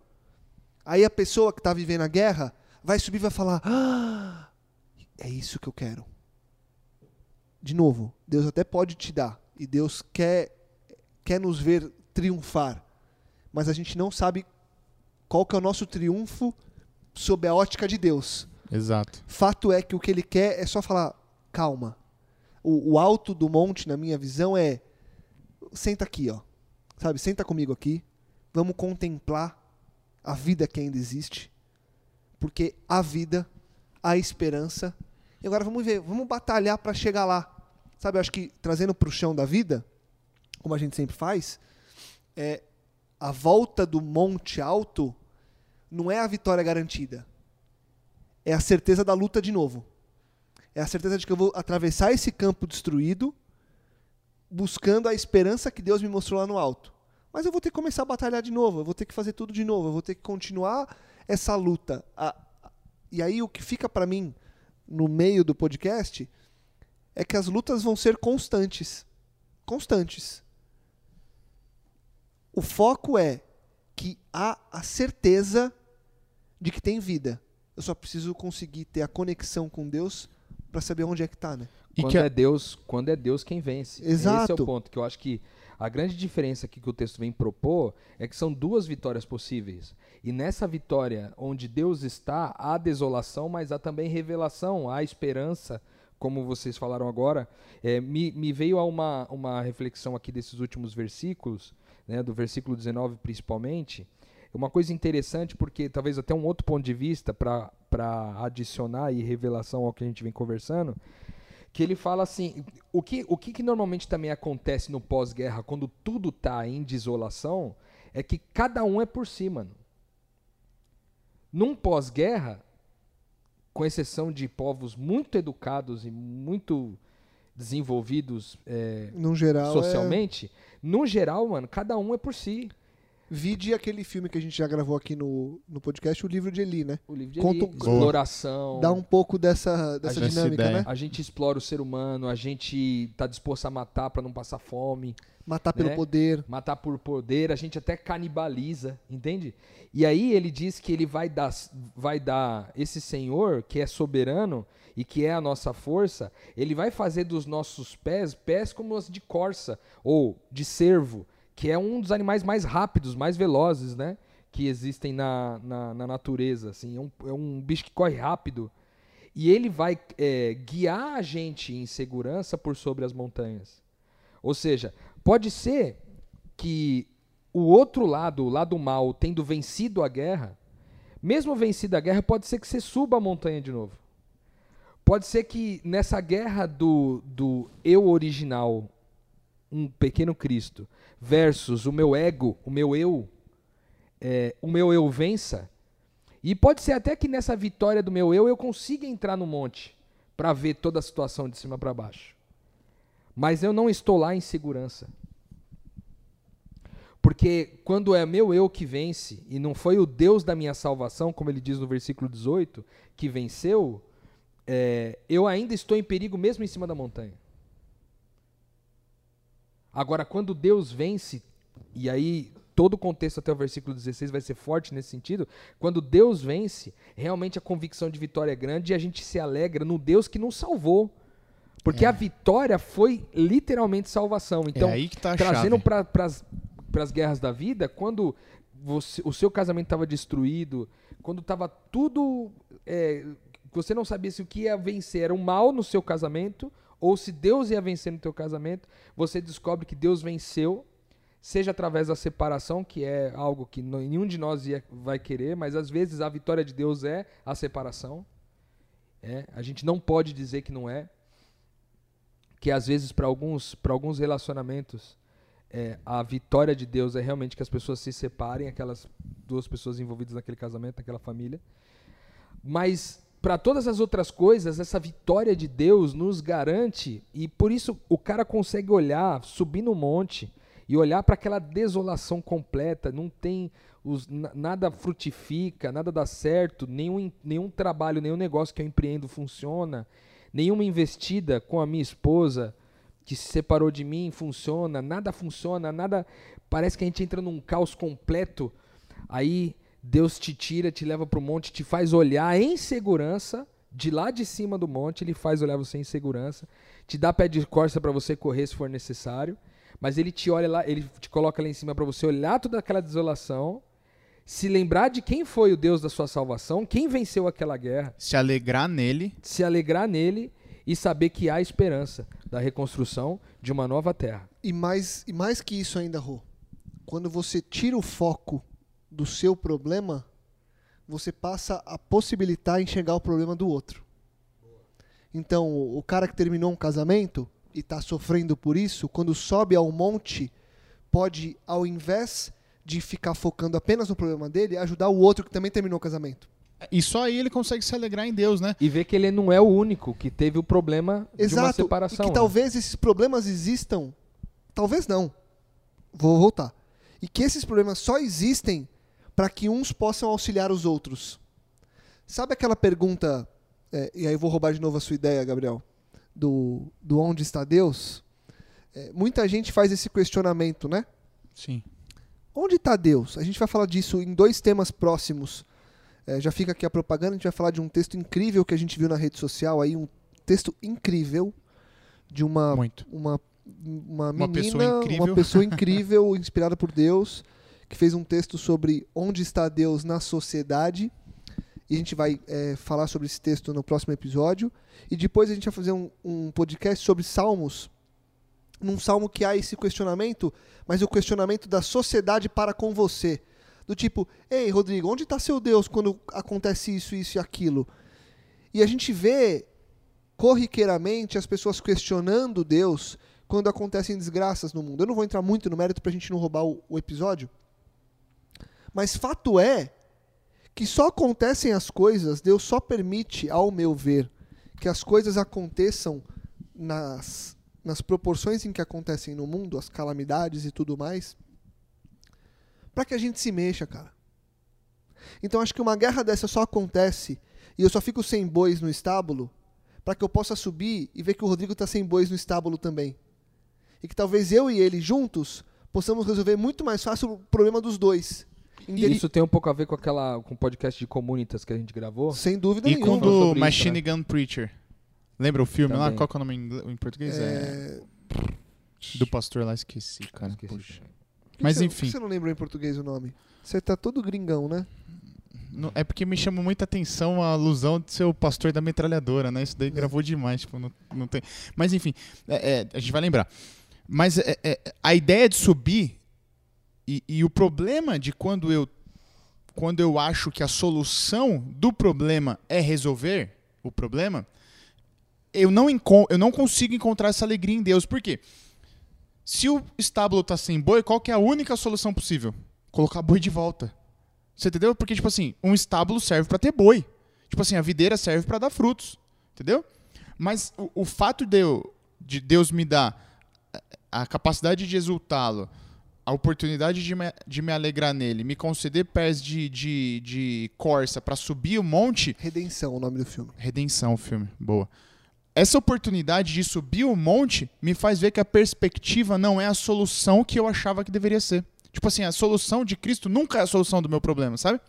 Aí a pessoa que está vivendo a guerra vai subir e vai falar: ah, é isso que eu quero. De novo, Deus até pode te dar. E Deus quer, quer nos ver triunfar. Mas a gente não sabe qual que é o nosso triunfo sob a ótica de Deus. Exato. Fato é que o que ele quer é só falar: calma. O, o alto do monte, na minha visão, é senta aqui, ó. Sabe, senta comigo aqui. Vamos contemplar a vida que ainda existe. Porque a vida, a esperança. E agora vamos ver, vamos batalhar para chegar lá. Sabe, eu acho que trazendo para o chão da vida, como a gente sempre faz, é a volta do monte alto não é a vitória garantida. É a certeza da luta de novo. É a certeza de que eu vou atravessar esse campo destruído buscando a esperança que Deus me mostrou lá no alto. Mas eu vou ter que começar a batalhar de novo, eu vou ter que fazer tudo de novo, eu vou ter que continuar essa luta. E aí o que fica para mim no meio do podcast é que as lutas vão ser constantes. Constantes. O foco é que há a certeza de que tem vida. Eu só preciso conseguir ter a conexão com Deus para saber onde é que tá, né? E quando que é Deus, quando é Deus quem vence. Esse é Exato. o ponto que eu acho que a grande diferença aqui que o texto vem propor é que são duas vitórias possíveis. E nessa vitória onde Deus está, há desolação, mas há também revelação, há esperança como vocês falaram agora, é, me, me veio a uma, uma reflexão aqui desses últimos versículos, né, do versículo 19 principalmente, uma coisa interessante, porque talvez até um outro ponto de vista para adicionar e revelação ao que a gente vem conversando, que ele fala assim, o que, o que, que normalmente também acontece no pós-guerra, quando tudo está em desolação, é que cada um é por si, mano. Num pós-guerra, com exceção de povos muito educados e muito desenvolvidos é, No geral, socialmente, no geral, mano, cada um é por si. Vide aquele filme que a gente já gravou aqui no, no podcast, o livro de Eli, né? O livro de Conta Eli, um- exploração. Dá um pouco dessa, dessa dinâmica, né? A gente explora o ser humano, a gente tá disposto a matar para não passar fome, Matar pelo né? poder. matar por poder, a gente até canibaliza, entende? E aí ele diz que ele vai dar, vai dar esse Senhor que é soberano e que é a nossa força, ele vai fazer dos nossos pés pés como os de corça ou de cervo, que é um dos animais mais rápidos, mais velozes, né? Que existem na, na, na natureza, assim, é um, é um bicho que corre rápido. E ele vai é, guiar a gente em segurança por sobre as montanhas. Ou seja, pode ser que o outro lado, o lado mal, tendo vencido a guerra, mesmo vencida a guerra, pode ser que você suba a montanha de novo. Pode ser que nessa guerra do, do eu original, um pequeno Cristo, versus o meu ego, o meu eu, é, o meu eu vença. E pode ser até que nessa vitória do meu eu eu consiga entrar no monte para ver toda a situação de cima para baixo. Mas eu não estou lá em segurança. Porque quando é meu eu que vence, e não foi o Deus da minha salvação, como ele diz no versículo 18, que venceu, é, eu ainda estou em perigo mesmo em cima da montanha. Agora, quando Deus vence, e aí todo o contexto até o versículo 16 vai ser forte nesse sentido, quando Deus vence, realmente a convicção de vitória é grande e a gente se alegra no Deus que nos salvou. Porque a vitória foi literalmente salvação. Então, é aí que tá a trazendo para as guerras da vida, quando você- o seu casamento estava destruído, quando estava tudo. é, você não sabia se o que ia vencer era o mal no seu casamento ou se Deus ia vencer no teu casamento, você descobre que Deus venceu, seja através da separação, que é algo que nenhum de nós ia, vai querer, mas às vezes a vitória de Deus é a separação. É, a gente não pode dizer que não é que às vezes para alguns alguns relacionamentos é, a vitória de Deus é realmente que as pessoas se separem aquelas duas pessoas envolvidas naquele casamento naquela família mas para todas as outras coisas essa vitória de Deus nos garante e por isso o cara consegue olhar subir no monte e olhar para aquela desolação completa não tem os, na- nada frutifica nada dá certo nenhum nenhum trabalho nenhum negócio que eu empreendo funciona nenhuma investida com a minha esposa que se separou de mim funciona, nada funciona, nada. Parece que a gente entra num caos completo. Aí Deus te tira, te leva para o monte, te faz olhar em segurança, de lá de cima do monte, ele faz olhar você em segurança, te dá pé de corça para você correr se for necessário, mas ele te olha lá, ele te coloca lá em cima para você olhar toda aquela desolação, se lembrar de quem foi o Deus da sua salvação, quem venceu aquela guerra, Se alegrar nele. se alegrar nele e saber que há esperança da reconstrução de uma nova terra. E mais, e mais que isso ainda, Rô. Quando você tira o foco do seu problema, você passa a possibilitar enxergar o problema do outro. Então, o cara que terminou um casamento e está sofrendo por isso, quando sobe ao monte, pode, ao invés de ficar focando apenas no problema dele, ajudar o outro que também terminou o casamento. E só aí ele consegue se alegrar em Deus, né? E ver que ele não é o único que teve o problema de uma Exato. separação. e que né? talvez esses problemas existam. Talvez não. Vou voltar. E que esses problemas só existem para que uns possam auxiliar os outros. Sabe aquela pergunta, é, e aí eu vou roubar de novo a sua ideia, Gabriel, do, do onde está Deus? É, muita gente faz esse questionamento, né? Sim. Onde está Deus? A gente vai falar disso em dois temas próximos. É, já fica aqui a propaganda, a gente vai falar de um texto incrível que a gente viu na rede social aí, um texto incrível de uma Muito. uma, uma Uma menina, pessoa incrível. uma pessoa incrível, inspirada por Deus, que fez um texto sobre onde está Deus na sociedade. E a gente vai é, falar sobre esse texto no próximo episódio. E depois a gente vai fazer um, um podcast sobre salmos. Num salmo que há esse questionamento, mas o questionamento da sociedade para com você. Do tipo, ei, Rodrigo, onde está seu Deus quando acontece isso, isso e aquilo? E a gente vê corriqueiramente as pessoas questionando Deus quando acontecem desgraças no mundo. Eu não vou entrar muito no mérito para a gente não roubar o, o episódio. Mas fato é que só acontecem as coisas, Deus só permite, ao meu ver, que as coisas aconteçam nas, nas proporções em que acontecem no mundo, as calamidades e tudo mais, para que a gente se mexa, cara. Então acho que uma guerra dessa só acontece e eu só fico sem bois no estábulo para que eu possa subir e ver que o Rodrigo está sem bois no estábulo também. E que talvez eu e ele juntos possamos resolver muito mais fácil o problema dos dois. E isso tem um pouco a ver com aquela com o podcast de Comunitas que a gente gravou? Sem dúvida E nenhuma. com Falou do Machine isso, Gun Preacher. Lembra o filme lá? Também. Qual que é o nome em, inglês- em português? É... É, Do pastor lá, esqueci, cara. Esqueci Puxa. Mas você- enfim. Por que você não lembrou em português o nome? Você tá todo gringão, né? Não- É porque me chamou muita atenção a alusão de ser o pastor da metralhadora, né? Isso daí gravou demais, tipo, não, não tem. Mas enfim, é- é, a gente vai lembrar. Mas é, é, a ideia de subir e, e o problema de quando eu quando eu acho que a solução do problema é resolver o problema, eu não, eu não consigo encontrar essa alegria em Deus. Por quê? Se o estábulo tá sem boi, qual que é a única solução possível? Colocar boi de volta. Você entendeu? Porque, tipo assim, um estábulo serve pra ter boi. Tipo assim, a videira serve pra dar frutos. Entendeu? Mas o, o fato de, eu, de Deus me dar a capacidade de exultá-lo, a oportunidade de me, de me alegrar nele, me conceder pés de, de, de corça pra subir o monte, Redenção, o nome do filme. Redenção, o filme. Boa. Essa oportunidade de subir o monte me faz ver que a perspectiva não é a solução que eu achava que deveria ser. Tipo assim, a solução de Cristo nunca é a solução do meu problema, sabe?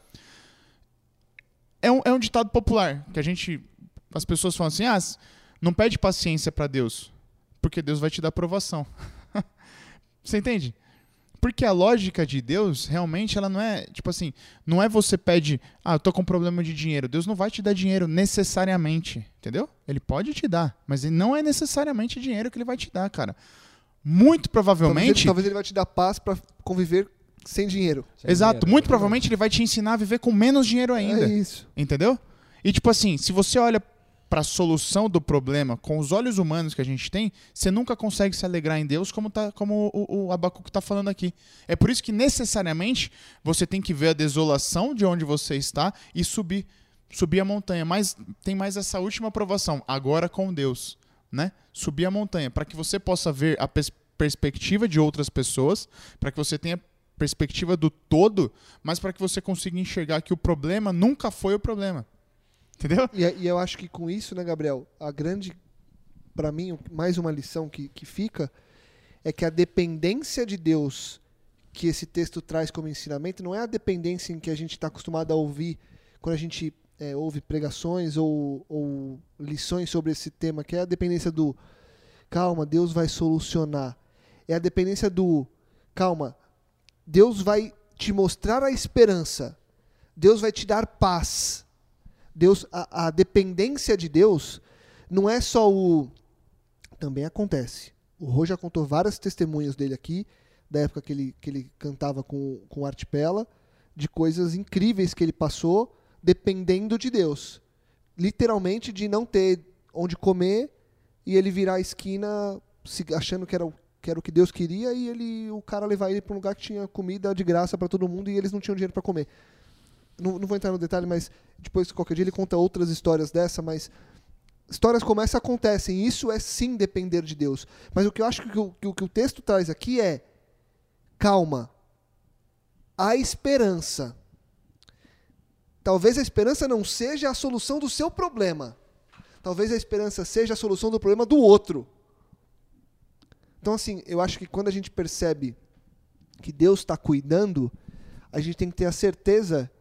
É um, é um ditado popular que a gente. As pessoas falam assim: ah, não pede paciência pra Deus, porque Deus vai te dar aprovação. Você entende? Porque a lógica de Deus, realmente, ela não é, tipo assim, não é você pede, ah, eu tô com problema de dinheiro. Deus não vai te dar dinheiro necessariamente, entendeu? Ele pode te dar, mas ele não é necessariamente dinheiro que ele vai te dar, cara. Muito Talvez ele, provavelmente, talvez ele vai te dar paz pra conviver sem dinheiro. Sem exato, dinheiro, muito provavelmente ele vai te ensinar a viver com menos dinheiro ainda. É isso. Entendeu? E tipo assim, se você olha pra solução do problema com os olhos humanos que a gente tem, você nunca consegue se alegrar em Deus como, tá, como o, o Abacuque tá falando aqui. É por isso que necessariamente você tem que ver a desolação de onde você está e subir, subir a montanha. Mas tem mais essa última aprovação, agora com Deus, né? Subir a montanha para que você possa ver a pers- perspectiva de outras pessoas, para que você tenha perspectiva do todo, mas para que você consiga enxergar que o problema nunca foi o problema. Entendeu? E, e eu acho que com isso, né, Gabriel, a grande, pra mim, mais uma lição que, que fica é que a dependência de Deus que esse texto traz como ensinamento não é a dependência em que a gente está acostumado a ouvir quando a gente é, ouve pregações ou, ou lições sobre esse tema, que é a dependência do calma, Deus vai solucionar. É a dependência do calma, Deus vai te mostrar a esperança. Deus vai te dar paz. Deus, a, a dependência de Deus não é só o. Também acontece. O Rô já contou várias testemunhas dele aqui, da época que ele, que ele cantava com, com Artipela, de coisas incríveis que ele passou dependendo de Deus. Literalmente de não ter onde comer e ele virar a esquina achando que era, o- que era o que Deus queria e ele, o cara levar ele para um lugar que tinha comida de graça para todo mundo e eles não tinham dinheiro para comer não, não vou entrar no detalhe, mas depois qualquer dia ele conta outras histórias dessa, mas histórias como essa acontecem. Isso é sim depender de Deus. Mas o que eu acho que o, que que o texto traz aqui é calma. A esperança. Talvez a esperança não seja a solução do seu problema. Talvez a esperança seja a solução do problema do outro. Então, assim, eu acho que quando a gente percebe que Deus está cuidando, a gente tem que ter a certeza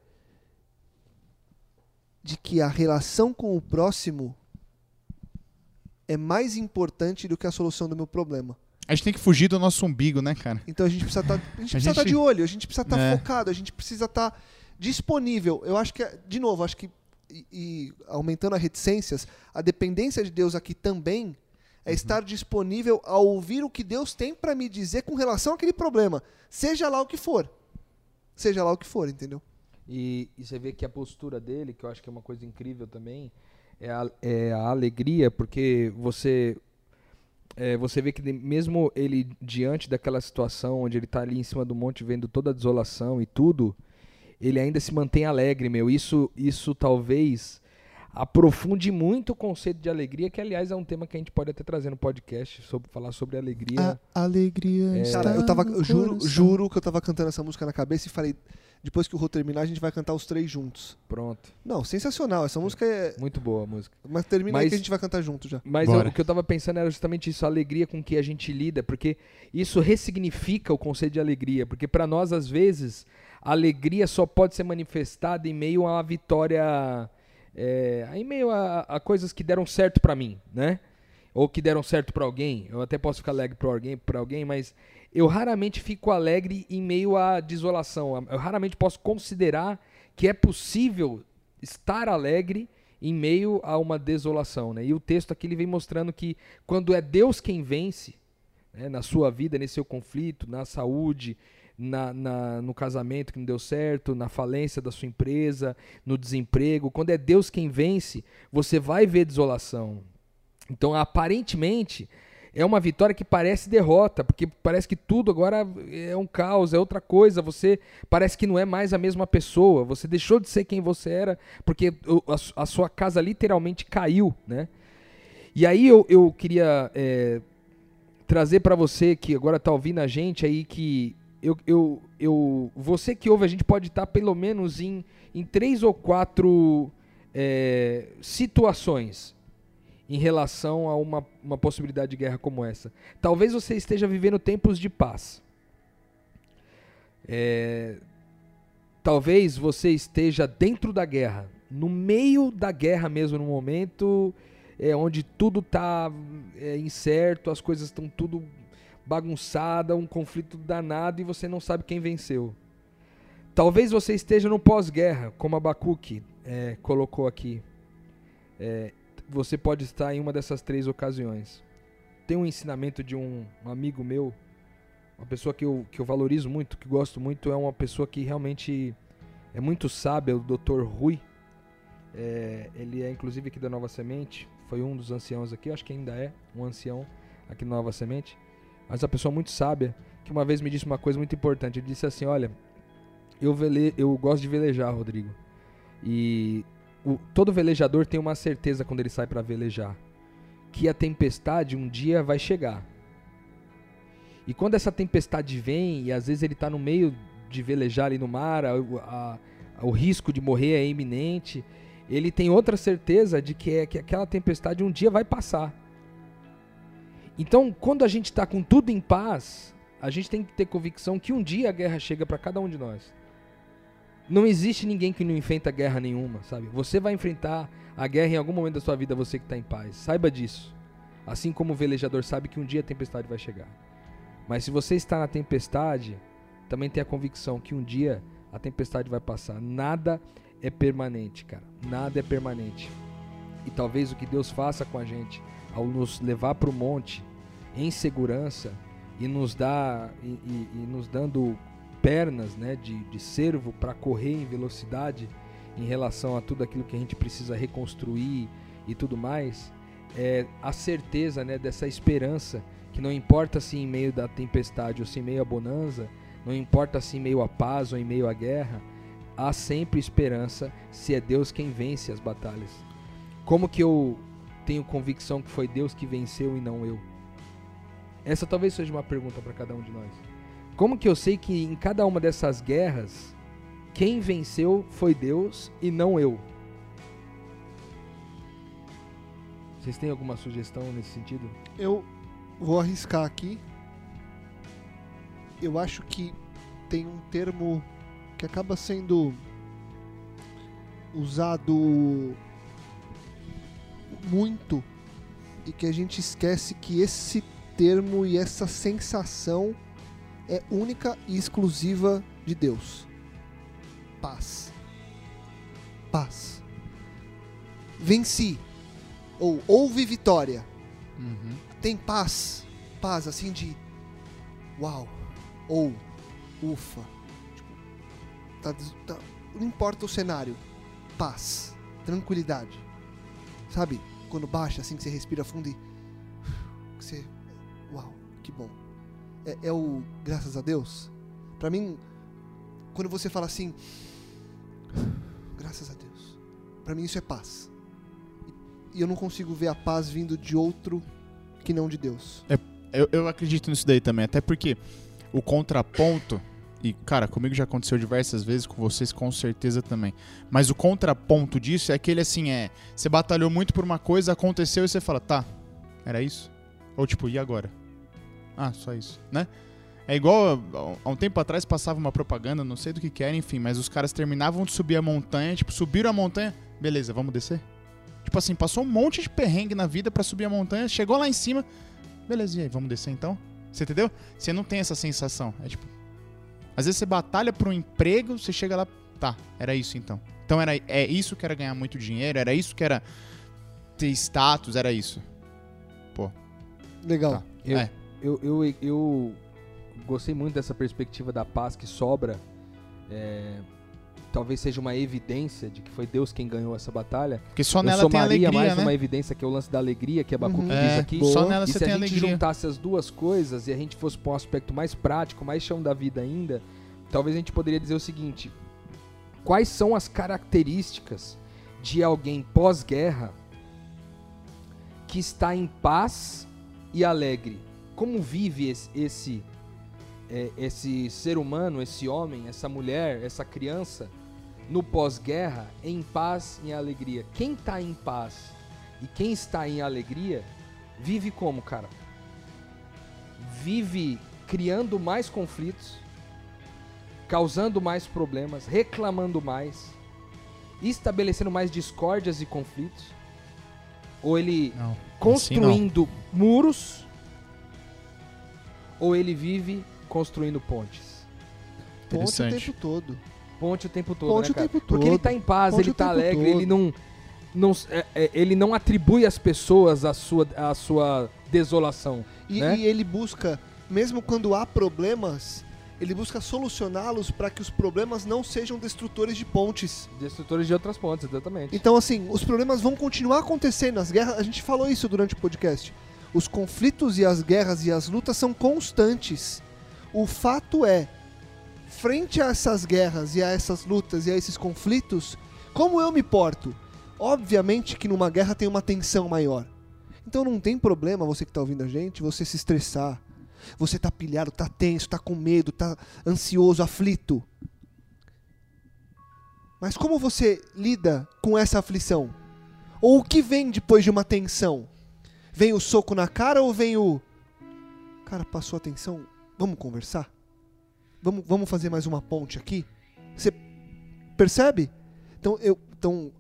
de que a relação com o próximo é mais importante do que a solução do meu problema. A gente tem que fugir do nosso umbigo, né, cara? Então a gente precisa estar, gente precisa estar gente- de olho, a gente precisa estar É. focado, a gente precisa estar disponível. Eu acho que, é- de novo, acho que e, e aumentando as reticências, a dependência de Deus aqui também é estar disponível a ouvir o que Deus tem para me dizer com relação àquele problema, seja lá o que for. Seja lá o que for, entendeu? E, e você vê que a postura dele, que eu acho que é uma coisa incrível também, é a, é a alegria, porque você é, você vê que mesmo ele diante daquela situação onde ele está ali em cima do monte vendo toda a desolação e tudo, ele ainda se mantém alegre, meu. Isso, isso talvez aprofunde muito o conceito de alegria, que aliás é um tema que a gente pode até trazer no podcast sobre falar sobre alegria. A alegria É. está Cara, eu tava. no Eu juro, juro que eu tava cantando essa música na cabeça e falei, depois que o Rô terminar, a gente vai cantar os três juntos. Pronto, Não, sensacional. Essa música é. muito boa a música. Mas termina aí Mas- que a gente vai cantar junto já. Mas eu- o que eu tava pensando era justamente isso, a alegria com que a gente lida, porque isso ressignifica o conceito de alegria, porque para nós às vezes a alegria só pode ser manifestada em meio a uma vitória, é, em meio a, a coisas que deram certo para mim, né? Ou que deram certo para alguém. Eu até posso ficar alegre para alguém, para alguém, mas eu raramente fico alegre em meio à desolação. Eu raramente posso considerar que é possível estar alegre em meio a uma desolação, né? E o texto aqui ele vem mostrando que quando é Deus quem vence, né, na sua vida, nesse seu conflito, na saúde, na, na- no casamento que não deu certo, na falência da sua empresa, no desemprego, quando é Deus quem vence, você vai ver desolação. Então, aparentemente, é uma vitória que parece derrota, porque parece que tudo agora é um caos, é outra coisa. Você parece que não é mais a mesma pessoa. Você deixou de ser quem você era, porque a, su- a sua casa literalmente caiu, né? E aí eu, eu queria é, trazer para você que agora tá ouvindo a gente aí que eu, eu, eu você que ouve a gente pode estar pelo menos em, em três ou quatro é, situações em relação a uma, uma possibilidade de guerra como essa. Talvez você esteja vivendo tempos de paz. É, talvez você esteja dentro da guerra, no meio da guerra mesmo, no momento é, onde tudo está incerto, as coisas estão tudo bagunçada, um conflito danado e você não sabe quem venceu. Talvez você esteja no pós-guerra, como Abacuque é, colocou aqui. É, você pode estar em uma dessas três ocasiões. Tem um ensinamento de um, amigo meu, uma pessoa que eu, que eu valorizo muito, que gosto muito, é uma pessoa que realmente é muito sábia, o Dr. Rui. É, ele é inclusive aqui da Nova Semente, foi um dos anciãos aqui, acho que ainda é um ancião aqui na Nova Semente, mas uma pessoa muito sábia, que uma vez me disse uma coisa muito importante. Ele disse assim: Olha, eu, vele, eu gosto de velejar, Rodrigo, e o- todo velejador tem uma certeza quando ele sai para velejar, que a tempestade um dia vai chegar. E quando essa tempestade vem, e às vezes ele está no meio de velejar ali no mar, a- a- a- o risco de morrer é iminente, ele tem outra certeza de que, é, que aquela tempestade um dia vai passar. Então, quando a gente está com tudo em paz, a gente tem que ter convicção que um dia a guerra chega para cada um de nós. Não existe ninguém que não enfrenta guerra nenhuma, sabe? Você vai enfrentar a guerra em algum momento da sua vida, você que está em paz. Saiba disso. Assim como o velejador sabe que um dia a tempestade vai chegar. Mas se você está na tempestade, também tenha a convicção que um dia a tempestade vai passar. Nada é permanente, cara. Nada é permanente. E talvez o que Deus faça com a gente ao nos levar para o monte em segurança e nos dar e, e- e nos dando pernas, né, de, de servo para correr em velocidade em relação a tudo aquilo que a gente precisa reconstruir e tudo mais, é a certeza, né, dessa esperança que não importa se em meio da tempestade ou se em meio à bonança, não importa se em meio à paz ou em meio à guerra, há sempre esperança se é Deus quem vence as batalhas. Como que eu tenho convicção que foi Deus que venceu e não eu? Essa talvez seja uma pergunta para cada um de nós. Como que eu sei que em cada uma dessas guerras quem venceu foi Deus e não eu? Vocês têm alguma sugestão nesse sentido? Eu vou arriscar aqui. Eu acho que tem um termo que acaba sendo usado muito e que a gente esquece que esse termo e essa sensação é única e exclusiva de Deus. Paz. Paz. venci. Ou houve vitória. Uhum. Tem paz. Paz assim de. Uau. Ou. Ufa. Tipo, tá tá- não importa o cenário. Paz. Tranquilidade. Sabe? Quando baixa assim que você respira fundo e. que Você. Uau, que bom. É, é o graças a Deus. Pra mim, quando você fala assim. Graças a Deus. Pra mim isso é paz. E eu não consigo ver a paz vindo de outro que não de Deus. Eu, eu acredito nisso daí também, até porque o contraponto, e cara, comigo já aconteceu diversas vezes, com vocês com certeza também. Mas o contraponto disso é aquele assim, é. Você batalhou muito por uma coisa, aconteceu e você fala, tá, era isso? Ou tipo, e agora? Ah, só isso, né? É igual há um tempo atrás passava uma propaganda, não sei do que que era, enfim, mas os caras terminavam de subir a montanha, tipo, subiram a montanha, beleza, vamos descer? Tipo assim, passou um monte de perrengue na vida pra subir a montanha, chegou lá em cima, beleza, e aí, vamos descer então? Você entendeu? Você não tem essa sensação. É tipo. Às vezes você batalha por um emprego, você chega lá, tá, era isso então. Então era, é isso que era ganhar muito dinheiro, era isso que era ter status, era isso. Legal. Tá. Eu- É. Eu, eu, eu gostei muito dessa perspectiva da paz que sobra. É, talvez seja uma evidência de que foi Deus quem ganhou essa batalha. Porque só eu nela tem somaria alegria, mais né? uma evidência que é o lance da alegria que Abacuque Uhum. diz É, aqui. boa. só nela E você se tem a gente alegria. juntasse as duas coisas e a gente fosse para um aspecto mais prático, mais chão da vida ainda, talvez a gente poderia dizer o seguinte: quais são as características de alguém pós-guerra que está em paz e alegre? Como vive esse, esse, é, esse ser humano, esse homem, essa mulher, essa criança no pós-guerra em paz e alegria? Quem está em paz e quem está em alegria vive como, cara? Vive criando mais conflitos, causando mais problemas, reclamando mais, estabelecendo mais discórdias e conflitos? Ou ele Não. Assim construindo muros? Ou ele vive construindo pontes? Ponte o tempo todo. Ponte o tempo todo, Ponte né, o cara? tempo Porque todo. ele tá em paz, Ponte ele o tá tempo alegre, todo. ele não, não é, é, ele não atribui às pessoas a sua, a sua desolação. E, Né? e ele busca, mesmo quando há problemas, ele busca solucioná-los para que os problemas não sejam destrutores de pontes. Destrutores de outras pontes, exatamente. Então, assim, os problemas vão continuar acontecendo. As guerras, a gente falou isso durante o podcast. Os conflitos e as guerras e as lutas são constantes. O fato é, frente a essas guerras e a essas lutas e a esses conflitos, como eu me porto? Obviamente que numa guerra tem uma tensão maior. Então não tem problema você que está ouvindo a gente, você se estressar. Você tá pilhado, tá tenso, tá com medo, tá ansioso, aflito. Mas como você lida com essa aflição? Ou o que vem depois de uma tensão? Vem o soco na cara ou vem o. Cara, passou a tensão? Vamos conversar? Vamos, vamos fazer mais uma ponte aqui? Você percebe? Então, eu. Então,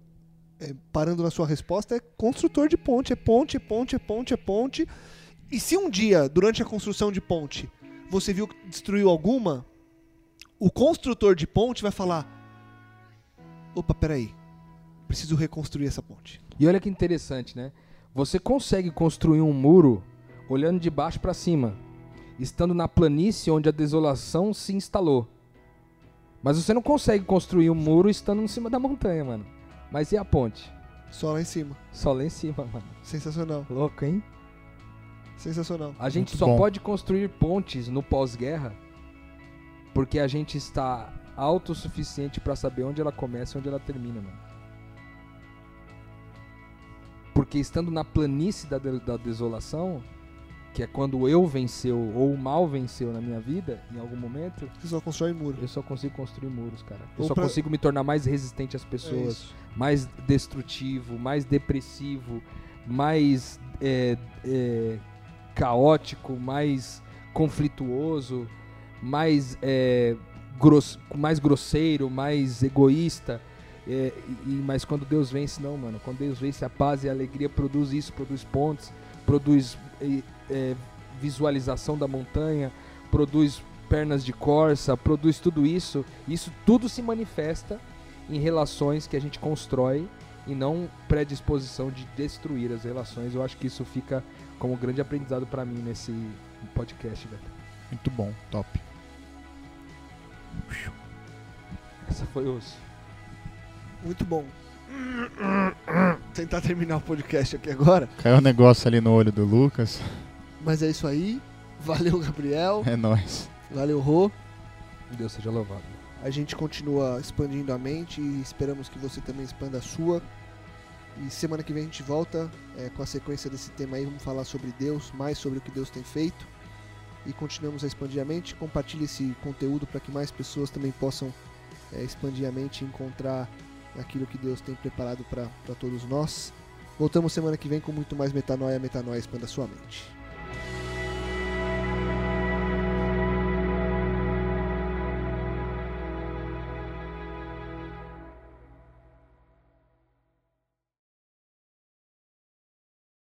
é, parando na sua resposta, é construtor de ponte. É ponte, é ponte, é ponte, é ponte. E se um dia, durante a construção de ponte, você viu que destruiu alguma, o construtor de ponte vai falar: opa, peraí, preciso reconstruir essa ponte. E olha que interessante, né? Você consegue construir um muro olhando de baixo para cima, estando na planície onde a desolação se instalou. Mas você não consegue construir um muro estando em cima da montanha, mano. Mas e a ponte? Só lá em cima. Só lá em cima, mano. Sensacional, Louco, hein? sensacional. A gente Muito só bom. pode construir pontes no pós-guerra porque a gente está autossuficiente para saber onde ela começa e onde ela termina, mano. Porque estando na planície da, de- da desolação, que é quando eu venceu ou o mal venceu na minha vida, em algum momento, Você só constrói muro. eu só consigo construir muros, cara. Eu Ou só pra- consigo me tornar mais resistente às É pessoas isso. mais destrutivo, mais depressivo, mais é, é, caótico, mais conflituoso, mais, é, gross, mais grosseiro, mais egoísta. É, e, mas quando Deus vence, não, mano. Quando Deus vence, a paz e a alegria produz isso, produz pontes, produz é, é, visualização da montanha, produz pernas de corça, produz tudo isso. Isso tudo se manifesta em relações que a gente constrói e não predisposição de destruir as relações. Eu acho que isso fica como grande aprendizado para mim nesse podcast, velho. Muito bom, top. Essa foi osso. Muito bom. Tentar terminar o podcast aqui agora. Caiu um negócio ali no olho do Lucas. Mas é isso aí. Valeu, Gabriel. É nóis. Valeu, Rô. Deus seja louvado. A gente continua expandindo a mente e esperamos que você também expanda a sua. E semana que vem a gente volta é, com a sequência desse tema aí. Vamos falar sobre Deus, mais sobre o que Deus tem feito. E continuamos a expandir a mente. Compartilhe esse conteúdo para que mais pessoas também possam é, expandir a mente e encontrar aquilo que Deus tem preparado para todos nós. Voltamos semana que vem com muito mais metanoia, metanoia, expanda sua mente.